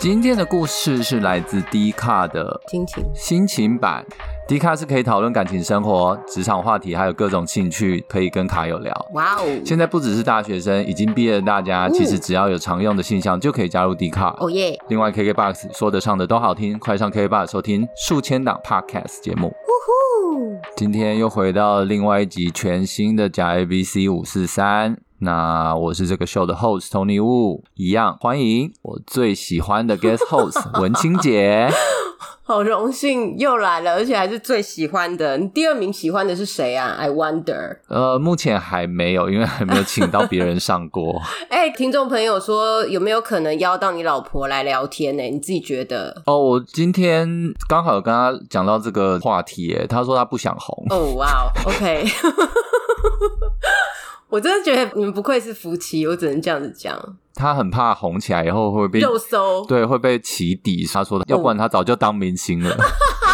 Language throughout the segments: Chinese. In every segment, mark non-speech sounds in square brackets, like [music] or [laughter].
今天的故事是来自 D 卡的心情心情版。D 卡是可以讨论感情生活、职场话题，还有各种兴趣，可以跟卡友聊。哇哦，现在不只是大学生，已经毕业的大家，其实只要有常用的信箱就可以加入 D 卡。哦耶，另外，KKBOX 说得上的都好听，快上 KKBOX 收听数千档 Podcast 节目。呼，今天又回到另外一集全新的假 ABC 五四三。那我是这个 show 的 host Tony Wu，一样欢迎我最喜欢的 guest host [laughs] 文清姐。[laughs] 好荣幸又来了，而且还是最喜欢的。你第二名喜欢的是谁啊？I wonder。呃，目前还没有，因为还没有请到别人上过。[laughs] 哎、听众朋友说有没有可能邀到你老婆来聊天呢？你自己觉得？哦，我今天刚好有跟他讲到这个话题，耶，他说他不想红。哦，哇哦，OK。我真的觉得你们不愧是夫妻，我只能这样子讲。他很怕红起来以后会被肉搜，对会被起底。他说的，要不然他早就当明星了。[laughs]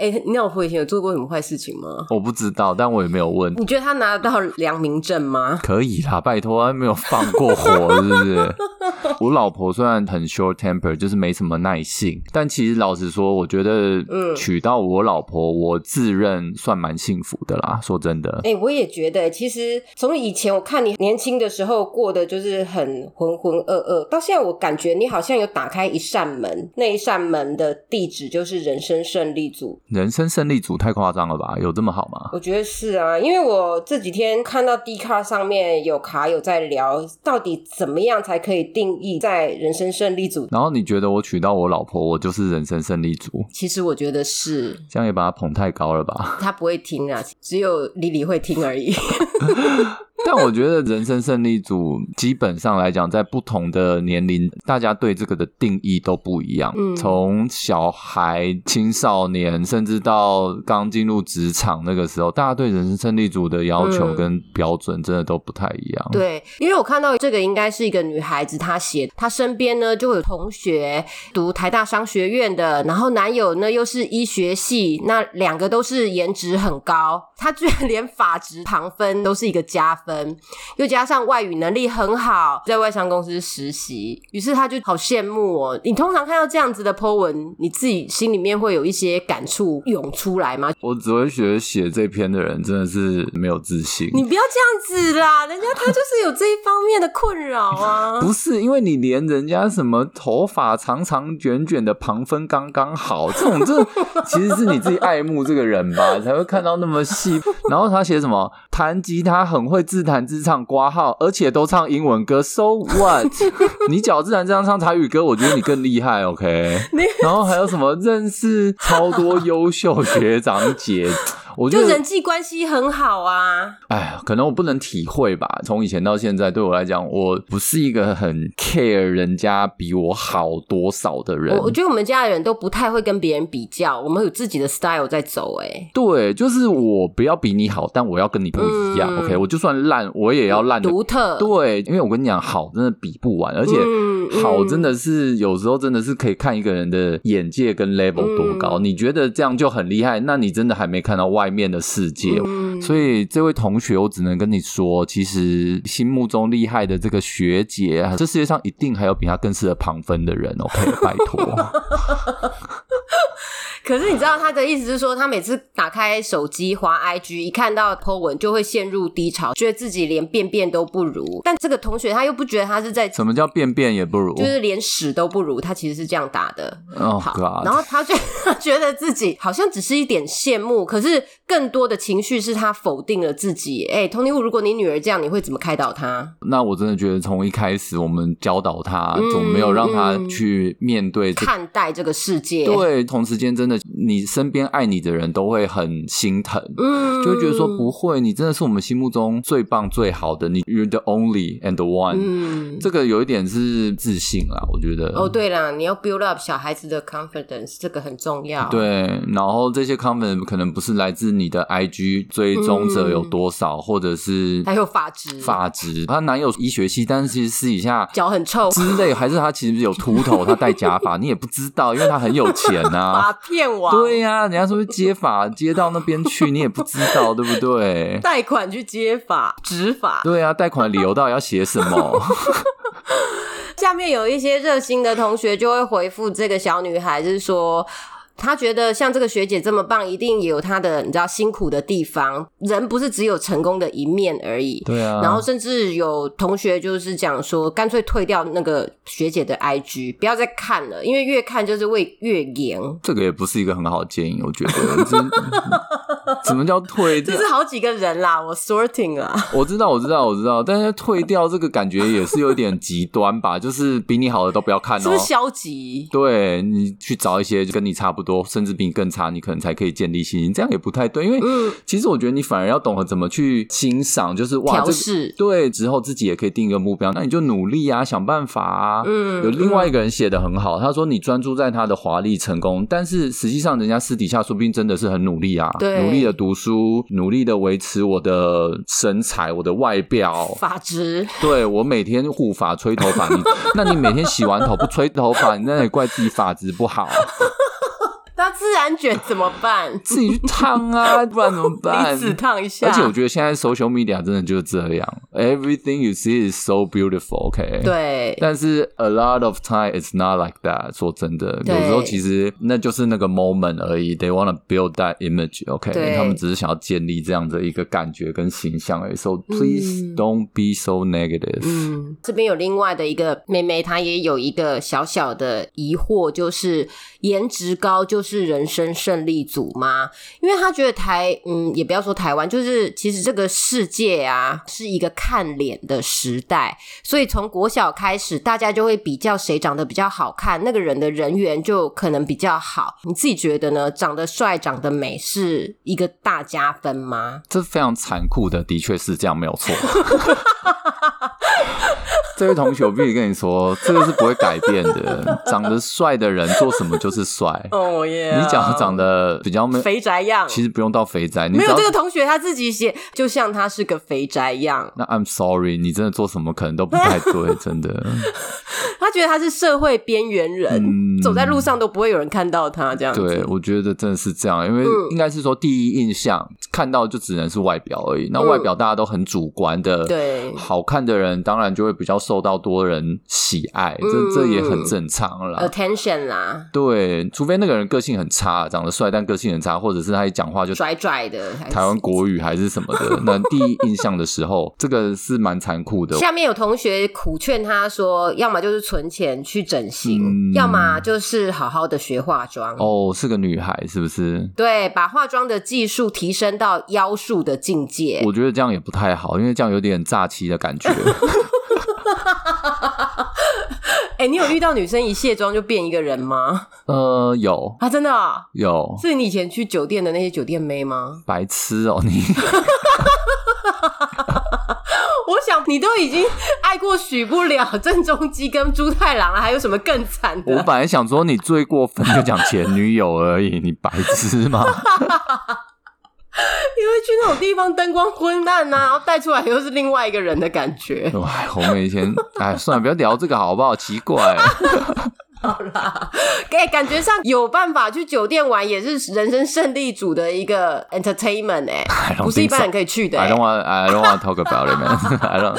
哎、你老婆以前有做过什么坏事情吗？我不知道，但我也没有问。你觉得她拿得到良民证吗？可以啦，拜托，他没有放过火，是不是？[laughs] 我老婆虽然很 short temper，就是没什么耐性，但其实老实说，我觉得嗯娶到我老婆，我自认算蛮幸福的啦。说真的，哎、我也觉得，其实从以前我看你年轻的时候过的就是很浑浑噩噩，到现在我感觉你好像有打开一扇门，那一扇门的地址就是人生胜利组。人生胜利组太夸张了吧？有这么好吗？我觉得是啊，因为我这几天看到 D 卡上面有卡友在聊，到底怎么样才可以定义在人生胜利组？然后你觉得我娶到我老婆，我就是人生胜利组，其实我觉得是这样也把他捧太高了吧？他不会听啊，只有李李会听而已。[laughs] [laughs] 但我觉得人生胜利组基本上来讲，在不同的年龄，大家对这个的定义都不一样。嗯从小孩、青少年，甚至到刚进入职场那个时候，大家对人生胜利组的要求嗯跟标准真的都不太一样。对，因为我看到这个应该是一个女孩子，她写她身边呢就有同学读台大商学院的，然后男友呢又是医学系，那两个都是颜值很高，她居然连法职旁分都是一个加分，又加上外语能力很好，在外商公司实习，于是他就好羡慕哦。你通常看到这样子的 po 文，你自己心里面会有一些感触涌出来吗？我只会觉得写这篇的人真的是没有自信。你不要这样子啦，人家他就是有这一方面的困扰啊。[laughs] 不是因为你连人家什么头发长长卷卷的旁分刚刚好，这种这其实是你自己爱慕这个人吧，才会看到那么细。然后他写什么弹吉他很会自弹自唱挂号，而且都唱英文歌，so what？[laughs] 你脚自然这样唱台语歌，我觉得你更厉害，OK？[laughs] 然后还有什么认识超多优秀学长姐。我就人际关系很好啊。哎呀，可能我不能体会吧。从以前到现在，对我来讲，我不是一个很 care 人家比我好多少的人我。我觉得我们家的人都不太会跟别人比较，我们有自己的 style 在走、欸。对，就是我不要比你好，但我要跟你不一样。嗯 OK，我就算烂，我也要烂的独特。对，因为我跟你讲，好真的比不完，而且好真的是有时候真的是可以看一个人的眼界跟 level 多高。嗯你觉得这样就很厉害，那你真的还没看到外面的世界。嗯所以这位同学，我只能跟你说，其实心目中厉害的这个学姐，这世界上一定还有比她更适合旁分的人。OK，拜托。[laughs] 可是你知道他的意思是说，他每次打开手机滑 IG，一看到 po 文就会陷入低潮，觉得自己连便便都不如。但这个同学他又不觉得他是在，什么叫便便也不如？就是连屎都不如，他其实是这样打的。哦好然后他就 [laughs] 他觉得自己好像只是一点羡慕，可是更多的情绪是他否定了自己。哎、童尼 Wu，如果你女儿这样，你会怎么开导她？那我真的觉得从一开始我们教导她，嗯总没有让她嗯去面对这看待这个世界？，对，同时间真的，你身边爱你的人都会很心疼，嗯就会觉得说不会，你真的是我们心目中最棒、最好的，你 you're the only and the one。嗯。这个有一点是自信啦，我觉得。哦，对啦，你要 build up 小孩子的 confidence，这个很重要。，对，然后这些 confidence 可能不是来自你的 IG 追踪者有多少，或者是还有发质，发质，她男友医学系，但是其实私底下脚很臭，之类，还是他其实有秃头，他戴假发，[laughs] 你也不知道，因为他很有钱啊、发片王，对呀、人家说接法 [laughs] 接到那边去，你也不知道，[laughs] 对不对？贷款去接法，执法。对啊，贷款的理由到底要写什么？[laughs] 下面有一些热心的同学就会回复这个小女孩，就是说。他觉得像这个学姐这么棒，一定也有她的你知道辛苦的地方。人不是只有成功的一面而已。对啊。然后甚至有同学就是讲说，干脆退掉那个学姐的 IG，不要再看了，因为越看就是会越严。这个也不是一个很好的建议，我觉得。[laughs] 什么叫退？这是好几个人啦，我 sorting 啊。[laughs] 我知道，我知道，我知道，但是退掉这个感觉也是有点极端吧？就是比你好的都不要看哦，是不是消极？对你去找一些跟你差不多。甚至比你更差，你可能才可以建立信心，这样也不太对。因为其实我觉得你反而要懂得怎么去欣赏，就是哇，这对之后自己也可以定一个目标，那你就努力啊，想办法啊。嗯，有另外一个人写的很好，他说你专注在他的华丽成功，但是实际上人家私底下说不定真的是很努力啊，努力的读书，努力的维持我的身材、我的外表、发质。对我每天护发、吹头发，你那你每天洗完头不吹头发，你那也怪自己发质不好。那自然卷怎么办？自己去烫啊，不然怎么办？彼此烫一下。而且我觉得现在 social media 真的就是这样，everything you see is so beautiful，OK？对。但是 a lot of time it's not like that。说真的，有时候其实那就是那个 moment 而已。They want to build that image，OK？他们只是想要建立这样的一个感觉跟形象而已。So please don't be so negative。嗯，这边有另外的一个妹妹，她也有一个小小的疑惑，就是颜值高就是。是人生胜利组吗？因为他觉得台，嗯，也不要说台湾，就是其实这个世界啊，是一个看脸的时代，所以从国小开始，大家就会比较谁长得比较好看，那个人的人缘就可能比较好。你自己觉得呢？长得帅、长得美是一个大加分吗？这非常残酷的，的确是这样，没有错。[laughs] [laughs] 这位同学，我必须跟你说，这个是不会改变的。[laughs] 长得帅的人做什么就是帅。哦耶！你讲长得比较肥宅样，其实不用到肥宅。你没有这个同学他自己写，就像他是个肥宅样。[laughs] 那 I'm sorry，你真的做什么可能都不太对，真的。他觉得他是社会边缘人，走在路上都不会有人看到他这样。对，我觉得真的是这样，因为应该是说第一印象看到就只能是外表而已。那外表大家都很主观的，对，好看的人当然就会比较。受到多人喜爱，这这也很正常啦。Attention 啦，对，除非那个人个性很差，长得帅但个性很差，或者是他一讲话就拽拽的，台湾国语还是什么的。[laughs] 那第一印象的时候，这个是蛮残酷的。下面有同学苦劝他说：要么就是存钱去整形，要么就是好好的学化妆。哦，是个女孩是不是？对，把化妆的技术提升到妖术的境界。我觉得这样也不太好，因为这样有点诈欺的感觉。[laughs] [laughs] 哎，你有遇到女生一卸妆就变一个人吗？呃，有啊，真的有。是你以前去酒店的那些酒店妹吗？白痴哦，你！[laughs] 我想你都已经爱过许不了郑中基跟朱太郎了，还有什么更惨的？我本来想说你最过分就讲前女友而已，你白痴吗？[laughs] [laughs] 因为去那种地方灯光昏暗呐，然后带出来又是另外一个人的感觉。哎，我们以前哎，算了，不要聊这个好不好？奇怪。好啦，给感觉上有办法去酒店玩，也是人生胜利组的一个 entertainment 哎，不是一般人可以去的。I don't want, I don't want to talk about it, man. I don't.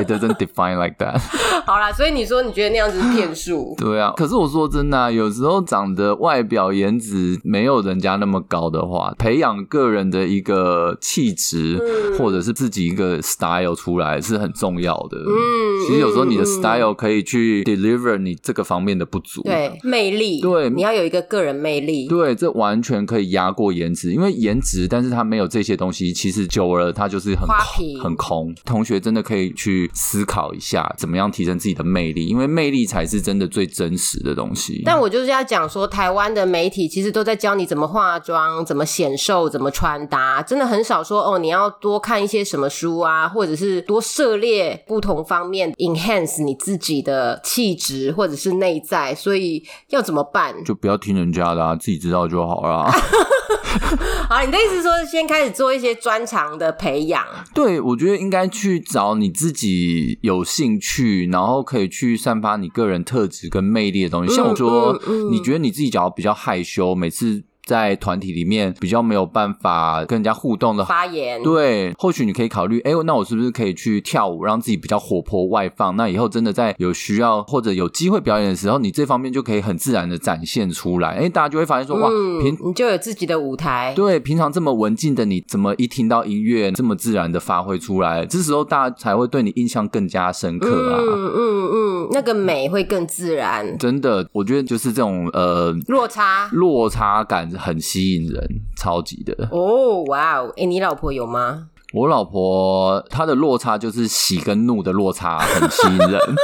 It doesn't define like that. [laughs] 好啦，所以你说你觉得那样子是骗术？[laughs] 对啊，可是我说真的，有时候长得外表颜值没有人家那么高的话，培养个人的一个气质，或者是自己一个 style 出来是很重要的。嗯，其实有时候你的 style 可以去 deliver 你这个方面的。不足对魅力，对你要有一个个人魅力，对，这完全可以压过颜值，因为颜值，但是它没有这些东西，其实久了它就是很空，很空。同学真的可以去思考一下，怎么样提升自己的魅力，因为魅力才是真的最真实的东西。但我就是要讲说，台湾的媒体其实都在教你怎么化妆、怎么显瘦、怎么穿搭，真的很少说哦，你要多看一些什么书啊，或者是多涉猎不同方面，enhance 你自己的气质或者是内在。所以要怎么办？就不要听人家的，自己知道就好了。[laughs] 好，你的意思说先开始做一些专长的培养？对，我觉得应该去找你自己有兴趣，然后可以去散发你个人特质跟魅力的东西。像我说，你觉得你自己假如比较害羞，每次。在团体里面比较没有办法跟人家互动的。发言，对，或许你可以考虑，哎，那我是不是可以去跳舞，让自己比较活泼外放？那以后真的在有需要或者有机会表演的时候，你这方面就可以很自然的展现出来。哎，大家就会发现说，哇，平你就有自己的舞台。对，平常这么文静的你，怎么一听到音乐这么自然的发挥出来？这时候大家才会对你印象更加深刻啊。嗯嗯嗯，那个美会更自然。真的，我觉得就是这种呃落差，落差感很吸引人，超级的。哦，哇哦，哎，你老婆有吗？我老婆她的落差就是喜跟怒的落差，很吸引人。[laughs]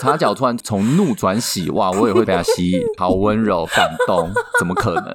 擦脚突然从怒转喜，哇，我也会被她吸引，好温柔感动，怎么可能？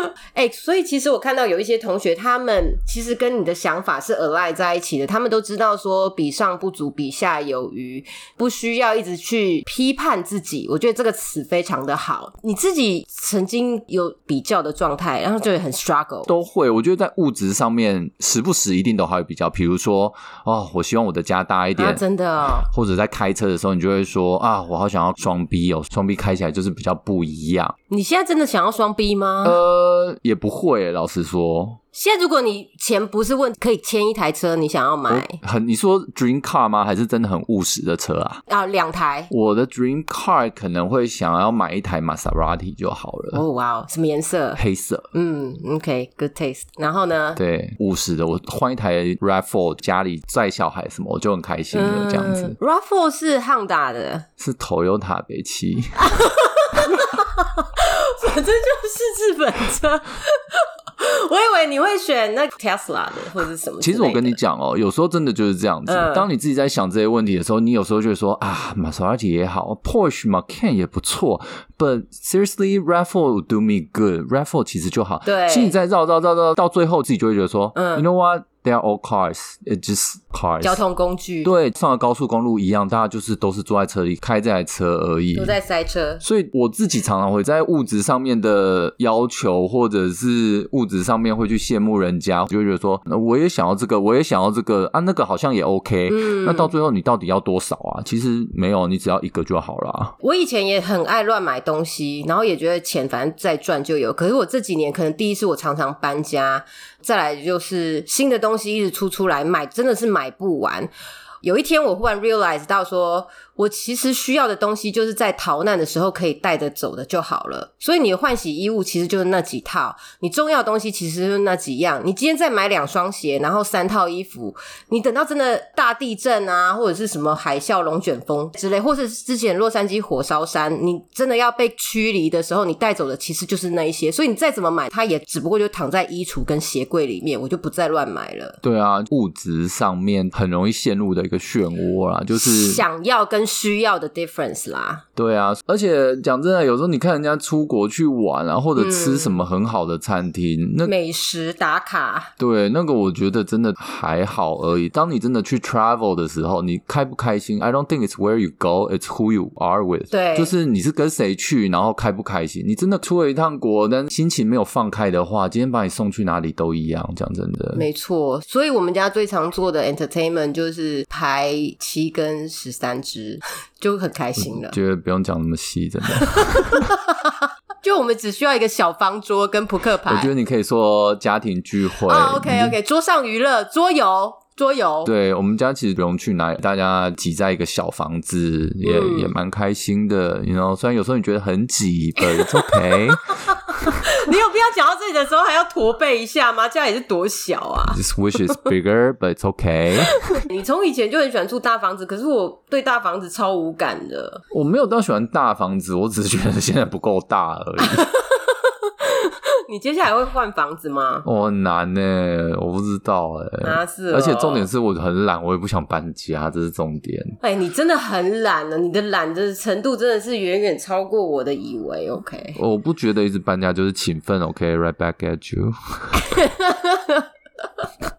[laughs] 哎，所以其实我看到有一些同学，他们其实跟你的想法是 align 在一起的。他们都知道说比上不足，比下有余，不需要一直去批判自己。我觉得这个词非常的好。你自己曾经有比较的状态，然后就会很 struggle。都会，我觉得在物质上面，时不时一定都还会比较。比如说，哦，我希望我的家大一点，真的。或者在开车的时候，你就会说啊，我好想要双 B 哦，双 B 开起来就是比较不一样。你现在真的想要双 B 吗？呃。也不会，老实说。现在如果你钱不是问，可以签一台车，你想要买？很你说 dream car 吗？还是真的很务实的车啊？啊，两台。我的 dream car 可能会想要买一台玛莎拉蒂就好了。哦，哇哦，什么颜色？黑色。嗯，OK，good taste。然后呢？对，务实的，我换一台 Rav4，家里载小孩什么，我就很开心了。这样子，Rav4 是汉达的，是 Toyota 北汽。[laughs] 反正就是日本车。我以为你会选那 Tesla 的或者什么。其实我跟你讲哦，有时候真的就是这样子。当你自己在想这些问题的时候，你有时候就会说啊，玛莎拉蒂也好，Porsche、Macan 也不错。But seriously, Raffle do me good. Raffle 其实就好。对。其实你在绕绕绕绕到最后，自己就会觉得说，嗯，You know what? They are all cars. It just cars. 交通工具。对，上了高速公路一样，大家就是都是坐在车里开这台车而已。都在塞车。所以我自己常常会在物质上面的要求，或者是物质上面会去羡慕人家，就会觉得说，那我也想要这个，我也想要这个啊，那个好像也 OK。嗯。那到最后你到底要多少啊？其实没有，你只要一个就好了。我以前也很爱乱买东西，然后也觉得钱反正再赚就有。可是我这几年可能第一次我常常搬家。再来就是新的东西一直出出来，买真的是买不完。有一天我忽然 realize 到说。我其实需要的东西就是在逃难的时候可以带着走的就好了。所以你的换洗衣物其实就是那几套，你重要的东西其实就是那几样。你今天再买两双鞋，然后三套衣服，你等到真的大地震啊，或者是什么海啸、龙卷风之类，或是之前洛杉矶火烧山，你真的要被驱离的时候，你带走的其实就是那一些。所以你再怎么买，它也只不过就躺在衣橱跟鞋柜里面，我就不再乱买了。对啊，物质上面很容易陷入的一个漩涡啦，就是想要跟。需要的 difference 啦，对啊，而且讲真的，有时候你看人家出国去玩啊，或者吃什么很好的餐厅，那美食打卡，对那个我觉得真的还好而已。当你真的去 travel 的时候，你开不开心？I don't think it's where you go, it's who you are with。对，就是你是跟谁去，然后开不开心？你真的出了一趟国，但心情没有放开的话，今天把你送去哪里都一样。讲真的，没错。所以我们家最常做的 entertainment 就是排七跟十三支。就很开心了，觉得不用讲那么细，真的。[laughs] 就我们只需要一个小方桌跟扑克牌。我觉得你可以说家庭聚会。OK OK，桌上娱乐，桌游。桌游，对我们家其实不用去哪里，大家挤在一个小房子，也也蛮开心的。你知道，虽然有时候你觉得很挤，but OK。[laughs] [laughs] 你有必要讲到这里的时候还要驼背一下吗？家也是多小啊？This wish is bigger, but it's OK。[laughs] 你从以前就很喜欢住大房子，可是我对大房子超无感的。我没有到喜欢大房子，我只是觉得现在不够大而已。你接下来会换房子吗？我很难呢，我不知道哎。啊是，而且重点是我很懒，我也不想搬家，这是重点。哎，你真的很懒了，你的懒的程度真的是远远超过我的以为。OK，我不觉得一直搬家就是勤奋。OK，right back at you。[laughs]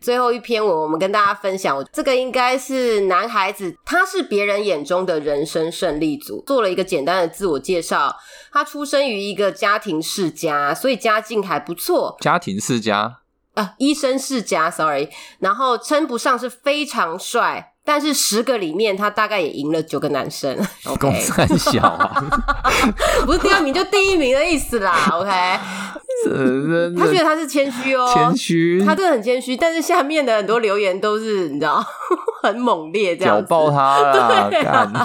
最后一篇文，我们跟大家分享，这个应该是男孩子，他是别人眼中的人生胜利组，做了一个简单的自我介绍。他出生于一个家庭世家，所以家境还不错。家庭世家啊，医生世家，sorry。然后称不上是非常帅。但是十个里面他大概也赢了九个男生。[laughs] 公 OK，司很小啊，[laughs] 不是第二名就第一名的意思啦。OK，他觉得他是谦虚哦，谦虚，他真的很谦虚，但是下面的很多留言都是你知道 [laughs] 很猛烈这样爆他了，对啊。[laughs]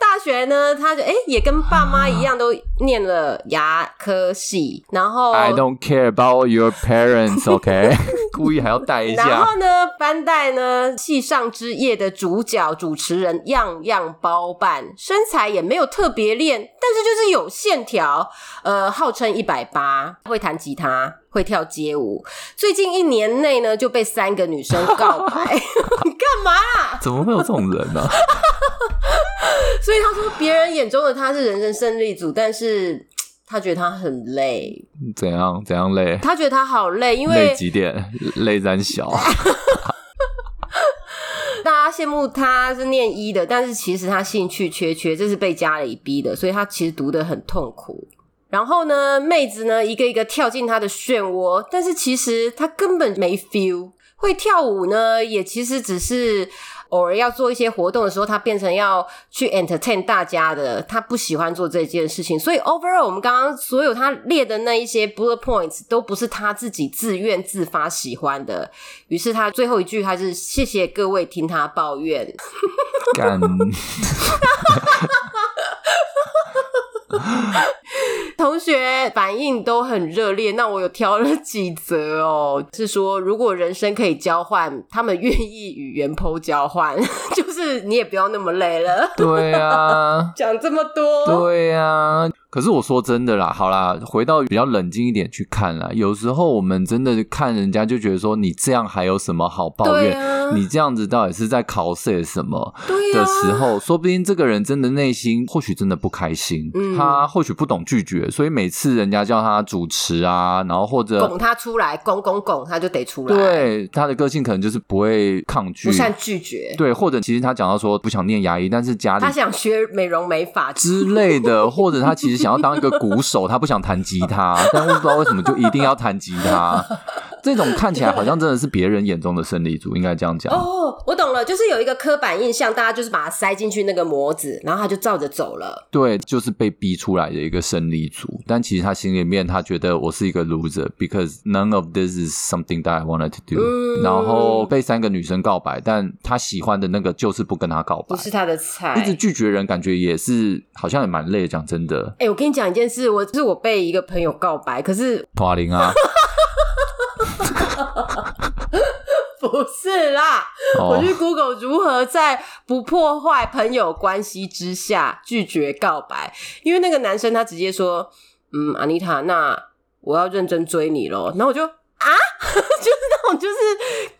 大学呢，他就哎、也跟爸妈一样都念了牙科系，然后 I don't care about your parents，OK？[laughs] [laughs] 故意还要带一下，然后呢，班代呢，戏上之夜的主角主持人样样包办，身材也没有特别练，但是就是有线条。呃，号称一百八，会弹吉他，会跳街舞。最近一年内呢，就被三个女生告白。你 [laughs] 干嘛啦？怎么会有这种人呢、[laughs] 所以他说，别人眼中的他是人生胜利组，但是他觉得他很累，怎样怎样累？他觉得他好累，因为累为几点？[laughs] 累咱小，[laughs] 大家羡慕他是念医的，但是其实他兴趣缺缺，这是被家里逼的，所以他其实读得很痛苦。然后呢，妹子呢一个一个跳进他的漩涡，但是其实他根本没 feel。会跳舞呢，也其实只是偶尔要做一些活动的时候，他变成要去 entertain 大家的，他不喜欢做这件事情。所以 overall，我们刚刚所有他列的那一些 bullet points 都不是他自己自愿自发喜欢的。于是他最后一句他是谢谢各位听他抱怨。干 [laughs] 同学反应都很热烈，那我有挑了几则哦，[laughs] 是说如果人生可以交换，他们愿意与原 po 交换，[laughs] 就是你也不要那么累了，对啊，[laughs] 讲这么多，对啊。可是我说真的啦，好啦，回到比较冷静一点去看啦。有时候我们真的看人家就觉得说，你这样还有什么好抱怨？啊你这样子到底是在考试什么？的时候，说不定这个人真的内心或许真的不开心，嗯他或许不懂拒绝，所以每次人家叫他主持啊，然后或者拱他出来，拱拱拱，他就得出来，，对他的个性可能就是不会抗拒不，善拒绝，对，或者其实他讲到说不想念牙医，但是家里他想学美容美发，之类的，或者他其实想要当一个鼓手，他不想弹吉他，但我不知道为什么就一定要弹吉他。这种看起来好像真的是别人眼中的胜利组，应该这样讲。哦，我懂了，就是有一个刻板印象，大家就是把它塞进去那个模子，然后他就照着走了。对，就是被逼出来的一个胜利组，但其实他心里面他觉得我是一个 loser because none of this is something that I wanted to do、嗯然后被三个女生告白，但他喜欢的那个就是不跟他告白不，是他的菜，一直拒绝人，感觉也是好像也蛮累的。讲真的，哎、我跟你讲一件事，我就是我被一个朋友告白，可是 [laughs] 华玲啊，[laughs] 不是啦，哦我去 Google 如何在不破坏朋友关系之下拒绝告白，因为那个男生他直接说：“嗯，阿妮塔，那我要认真追你咯。”然后我就啊，就是那种就是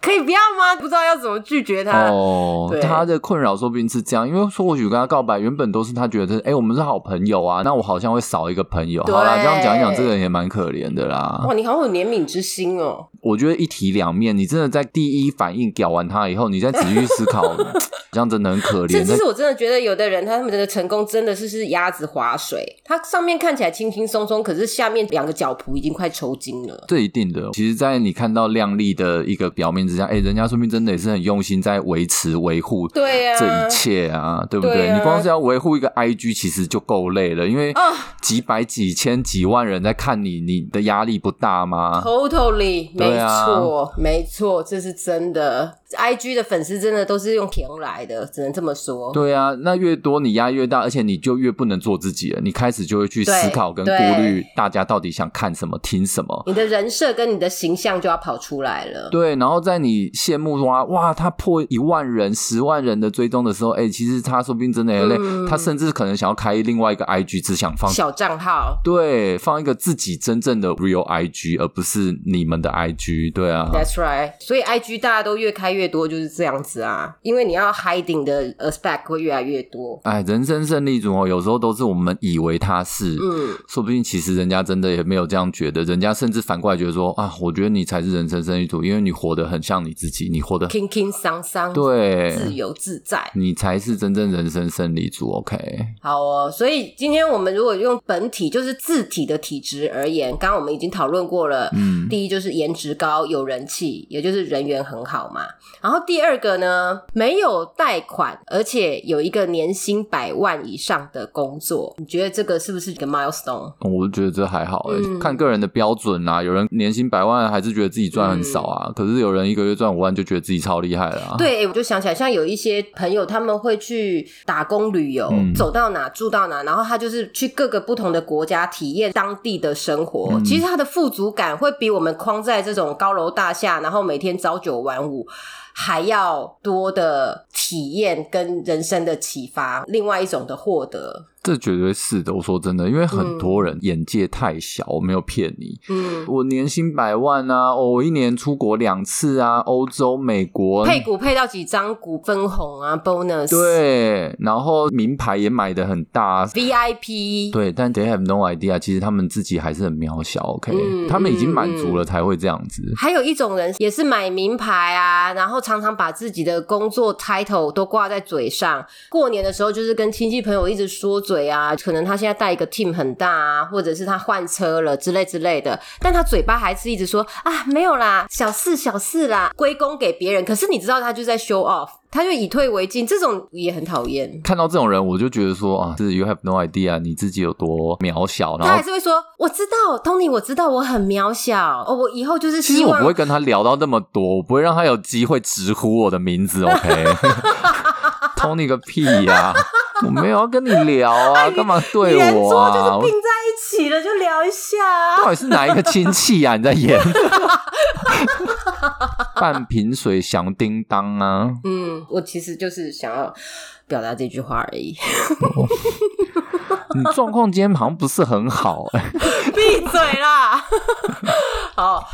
可以不要吗？不知道要怎么拒绝他。哦，他的困扰说不定是这样，因为说或许跟他告白，原本都是他觉得，哎、我们是好朋友啊，那我好像会少一个朋友。好啦，这样讲一讲，这个人也蛮可怜的啦。哇，你好有怜悯之心哦！我觉得一体两面，你真的在第一反应屌完他以后，你再仔细去思考，[laughs] 这样真的很可怜。甚至是我真的觉得有的人他们的成功真的是是鸭子划水，他上面看起来轻轻松松，可是下面两个脚蹼已经快抽筋了。这一定的，其实，在你看到亮丽的一个表面之下，哎、人家说明真的也是很用心在维持维护这一切啊，对不对？你光是要维护一个 IG，其实就够累了，因为啊几百、几千、几万人在看你，你的压力不大吗？Totally，没错，没错，这是真的。IG 的粉丝真的都是用填来的，只能这么说。对啊，那越多你压越大，而且你就越不能做自己了。你开始就会去思考跟顾虑大家到底想看什么、听什么。你的人设跟你的形象就要跑出来了。对，然后在你羡慕哇哇，他破一万人、十万人的追踪的时候，哎、其实他说不定真的很累，嗯他甚至可能想要开另外一个 IG，只想放小账号对放一个自己真正的 real IG，而不是你们的 IG。对啊，，That's right。所以 IG 大家都越开越多，就是这样子啊。因为你要 hiding 的 aspect 会越来越多。哎，人生胜利组哦，有时候都是我们以为他是，嗯，说不定其实人家真的也没有这样觉得，人家甚至反过来觉得说啊，我觉得你才是人生胜利组，因为你活得很像你自己，你活得轻轻桑桑，对，自由自在。你才是真正人生胜利组。OK，好哦，所以今天我们如果用本体，就是字体的体质而言，刚刚我们已经讨论过了。嗯，第一就是颜值高、有人气，也就是人缘很好嘛。然后第二个呢，没有贷款，而且有一个年薪百万以上的工作，你觉得这个是不是一个 milestone？我就觉得这还好看个人的标准啊。有人年薪百万还是觉得自己赚很少啊，可是有人一个月赚五万就觉得自己超厉害了啊。对，我就想起来，像有一些朋友他们会去打工旅游，嗯走到哪住到哪，然后他就是去各个不同的国家体验当地的生活。嗯其实他的富足感会比我们框在这种高楼大厦，然后每天朝九晚五。还要多的体验跟人生的启发，另外一种的获得。这绝对是的。我说真的，因为很多人眼界太小，我没有骗你。嗯，我年薪百万啊，哦，我一年出国两次啊，欧洲、美国，配股配到几张股分红啊，bonus，对，然后名牌也买的很大，，VIP，对，但 they have no idea，其实他们自己还是很渺小，OK，、嗯他们已经满足了才会这样子。还有一种人也是买名牌啊，然后常常把自己的工作 title 都挂在嘴上。过年的时候就是跟亲戚朋友一直说嘴啊，可能他现在带一个 team 很大啊，或者是他换车了之类之类的，但他嘴巴还是一直说啊没有啦，小事小事啦，归功给别人。可是你知道他就在 show off，他就以退为进，这种也很讨厌。看到这种人，我就觉得说啊，是 you have no idea，你自己有多渺小。然他还，是会说：“我知道，Tony，我知道我很渺小哦，我以后就是希望其实我不会跟他聊到那么多，我不会让他有机会直呼我的名字，OK？Tony [laughs] [laughs] 个屁呀、[laughs] 我没有要跟你聊啊，[laughs] 干嘛对圆我桌就是啊？并在一起了，就聊一下啊。到底是哪一个亲戚呀、你在演？[laughs] 半瓶水响叮当啊！嗯，我其实就是想要表达这句话而已。你状况今天好像不是很好、哎。闭嘴啦！好，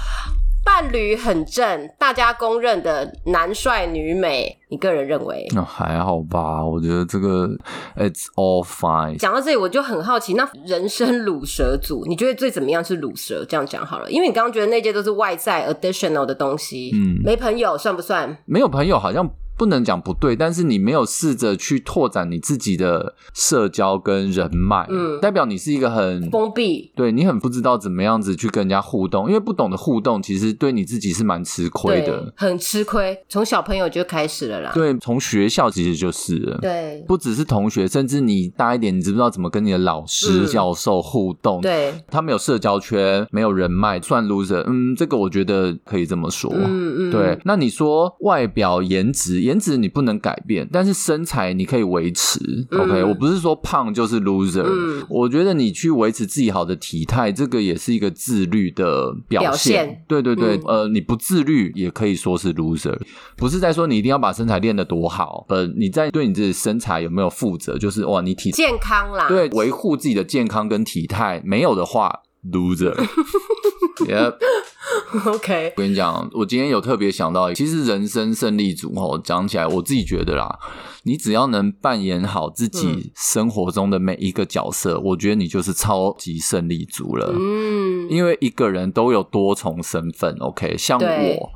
伴侣很正，大家公认的男帅女美，你个人认为？那还好吧，我觉得这个 it's all fine。讲到这里，我就很好奇，那人生卤蛇组，你觉得最怎么样是卤蛇？这样讲好了，因为你刚刚觉得那些都是外在 additional 的东西，嗯没朋友算不算？没有朋友好像不能讲不对，但是你没有试着去拓展你自己的社交跟人脉，嗯代表你是一个很封闭，对你很不知道怎么样子去跟人家互动，因为不懂得互动，其实对你自己是蛮吃亏的。，很吃亏，从小朋友就开始了啦。对，从学校其实就是了。对不只是同学，甚至你大一点，你知不知道怎么跟你的老师、嗯教授互动？对，他没有社交圈，没有人脉，算 loser。嗯，这个我觉得可以这么说。嗯嗯，对，那你说外表颜值，颜值你不能改变，但是身材你可以维持。嗯 OK，我不是说胖就是 loser，、嗯我觉得你去维持自己好的体态，这个也是一个自律的表表现对对对，嗯呃，你不自律也可以说是 loser，不是在说你一定要把身材练得多好，呃，你在对你自己身材有没有负责？就是哇，你体健康啦，对维护自己的健康跟体态没有的话，loser。[laughs] yep，OK，我跟你讲，我今天有特别想到，其实人生胜利组哦，讲起来我自己觉得啦，你只要能扮演好自嗯己生活中的每一个角色，我觉得你就是超级胜利组了。嗯，因为一个人都有多重身份，OK？像我，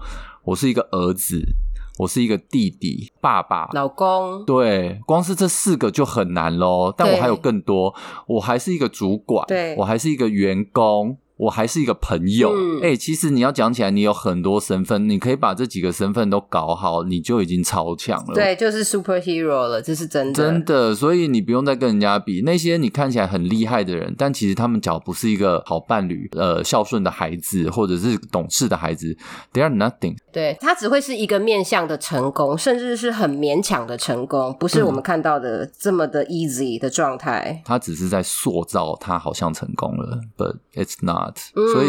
我是一个儿子，我是一个弟弟、爸爸。老公，对，光是这四个就很难喽。但我对还有更多，我还是一个主管，对我还是一个员工，我还是一个朋友。哎、嗯其实你要讲起来，你有很多身份，你可以把这几个身份都搞好，你就已经超强了。。对，就是 superhero 了，这是真的，真的，所以你不用再跟人家比。那些你看起来很厉害的人，但其实他们脚不是一个好伴侣，呃，孝顺的孩子，或者是懂事的孩子，they are nothing。对，他只会是一个面向的成功，甚至是很勉强的成功，不是我们看到的这么的 easy 的状态。他只是在塑造他好像成功了，but it's not、嗯所以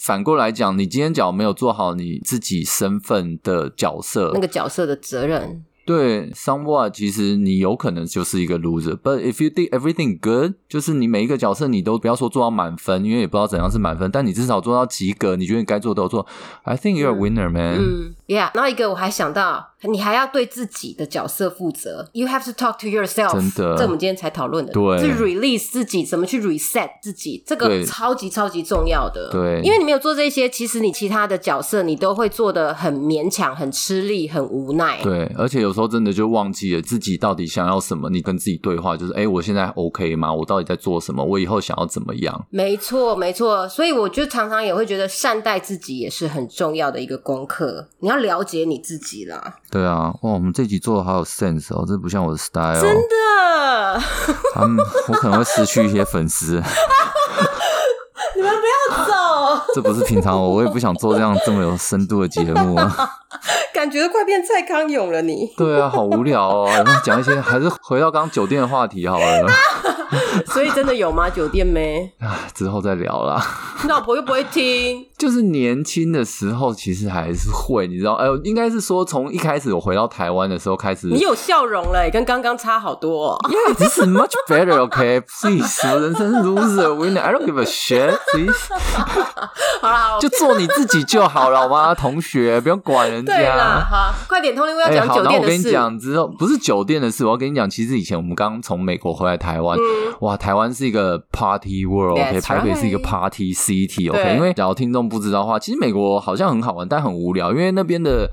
反过来讲，你今天假如没有做好你自己身份的角色，那个角色的责任，对，somewhat 其实你有可能就是一个 loser。But if you did everything good，就是你每一个角色你都不要说做到满分，因为也不知道怎样是满分，但你至少做到及格，你觉得你该做的都有做。I think you're a winner, man。嗯，Yeah。然后一个我还想到，你还要对自己的角色负责，You have to talk to yourself。真的这我们今天才讨论的，对是 release 自己，怎么去 reset 自己，这个超级超级重要的。对因为你没有做这些，其实你其他的角色你都会做的很勉强、很吃力、很无奈。对，而且有时候真的就忘记了自己到底想要什么。你跟自己对话，就是哎，诶我现在 OK 吗？我到底在做什么？我以后想要怎么样？没错，没错，所以我就常常也会觉得善待自己也是很重要的一个功课。你要要了解你自己啦。对啊，哇，我们这集做的好有 sense 哦，这不像我的 style，真的，他们 [laughs] 我可能会失去一些粉丝，你们不要走，这不是平常我，我也不想做这样这么有深度的节目啊。[laughs] 感觉都快变蔡康永了你。对啊，好无聊哦，[laughs] 然后讲一些，还是回到刚刚酒店的话题好了。所以真的有吗？酒店没？啊，之后再聊啦。你老婆又不会听。就是年轻的时候，其实还是会，你知道，哎呦，应该是说从一开始我回到台湾的时候开始，你有笑容了，跟刚刚差好多。哦。[laughs] Yeah, this is much better. Okay, please，人生 loser winner. I don't give a shit. Please，[laughs] 好了，就做你自己就好了吗？[laughs] 同学，不用管人家。对啦，好，快点，通灵，我要讲酒店的事。然后我跟你讲，之后不是酒店的事，我要跟你讲，其实以前我们刚从美国回来台湾。哇，台湾是一个 party world，OK，台北是一个 party city，OK。因为只要听众不知道的话，其实美国好像很好玩，但很无聊，因为那边的。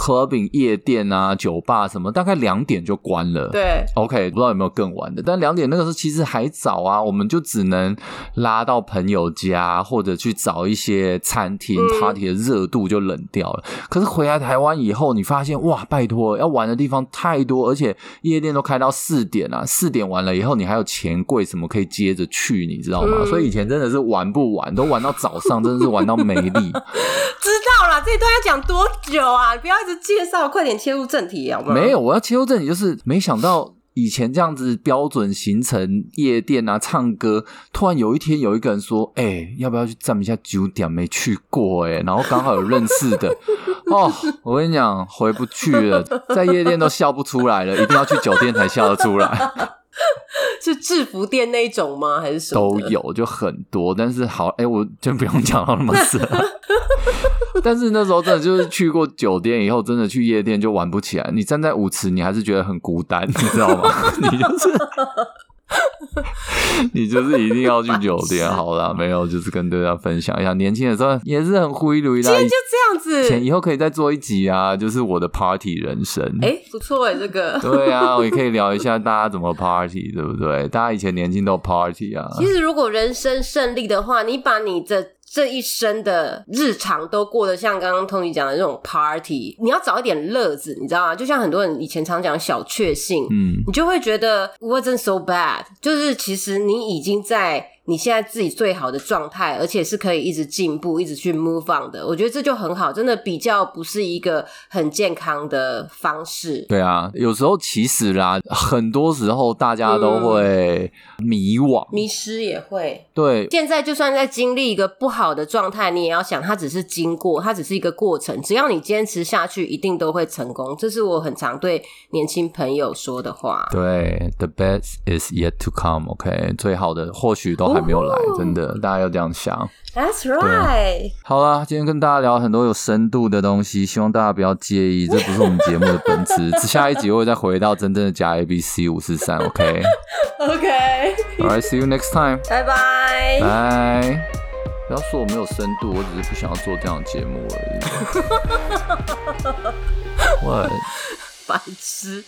Clubbing 夜店啊，酒吧什么，大概两点就关了。对，OK，不知道有没有更晚的，但两点那个时候其实还早啊，我们就只能拉到朋友家，或者去找一些餐厅，party 的热度就冷掉了。可是回来台湾以后，你发现哇，拜托，要玩的地方太多，而且夜店都开到四点啊，四点完了以后，你还有钱柜什么可以接着去，你知道吗？所以以前真的是玩不完，都玩到早上，真的是玩到没力。[laughs] 知道了，这段要讲多久啊？不要一直。介绍，快点切入正题好不好？没有，我要切入正题，就是没想到以前这样子标准行程夜店啊，唱歌，突然有一天有一个人说：“哎，要不要去站一下酒店？没去过哎。”然后刚好有认识的 [laughs] 哦，我跟你讲，回不去了，在夜店都笑不出来了，一定要去酒店才笑得出来。[laughs] 是制服店那种吗？还是什么？都有，就很多。但是好，哎，我真不用讲到那么深。[laughs] [laughs] 但是那时候真的就是去过酒店以后，真的去夜店就玩不起来。你站在舞池，你还是觉得很孤单，你知道吗？[laughs] 你就是。[laughs] 你就是一定要去酒店，好了，没有，就是跟大家分享一下，年轻的时候也是很灰溜。今天就这样子，以后可以再做一集啊，就是我的 party 人生。哎，不错哎，这个。对啊，我也可以聊一下大家怎么 party，对不对？大家以前年轻都 party 啊。其实如果人生胜利的话，你把你的。这一生的日常都过得像刚刚 Tony 讲的那种 party，你要找一点乐子，你知道吗？就像很多人以前常讲小确幸，嗯，你就会觉得 wasn't so bad，就是其实你已经在。你现在自己最好的状态，而且是可以一直进步、一直去 move on 的，我觉得这就很好。真的比较不是一个很健康的方式。对啊，有时候其实啦，很多时候大家都会迷惘、迷失，也会。对，现在就算在经历一个不好的状态，你也要想，它只是经过，它只是一个过程。只要你坚持下去，一定都会成功。这是我很常对年轻朋友说的话。对，the best is yet to come。OK，最好的或许都还。没有来，真的，大家要这样想。That's right。好了，今天跟大家聊很多有深度的东西，希望大家不要介意，这不是我们节目的本质。下一集我会再回到真正的加 A B C 五四三，OK。[laughs] OK。Alright, see you next time。拜拜。拜。不要说我没有深度，我只是不想要做这样的节目而已。[laughs] What？白痴。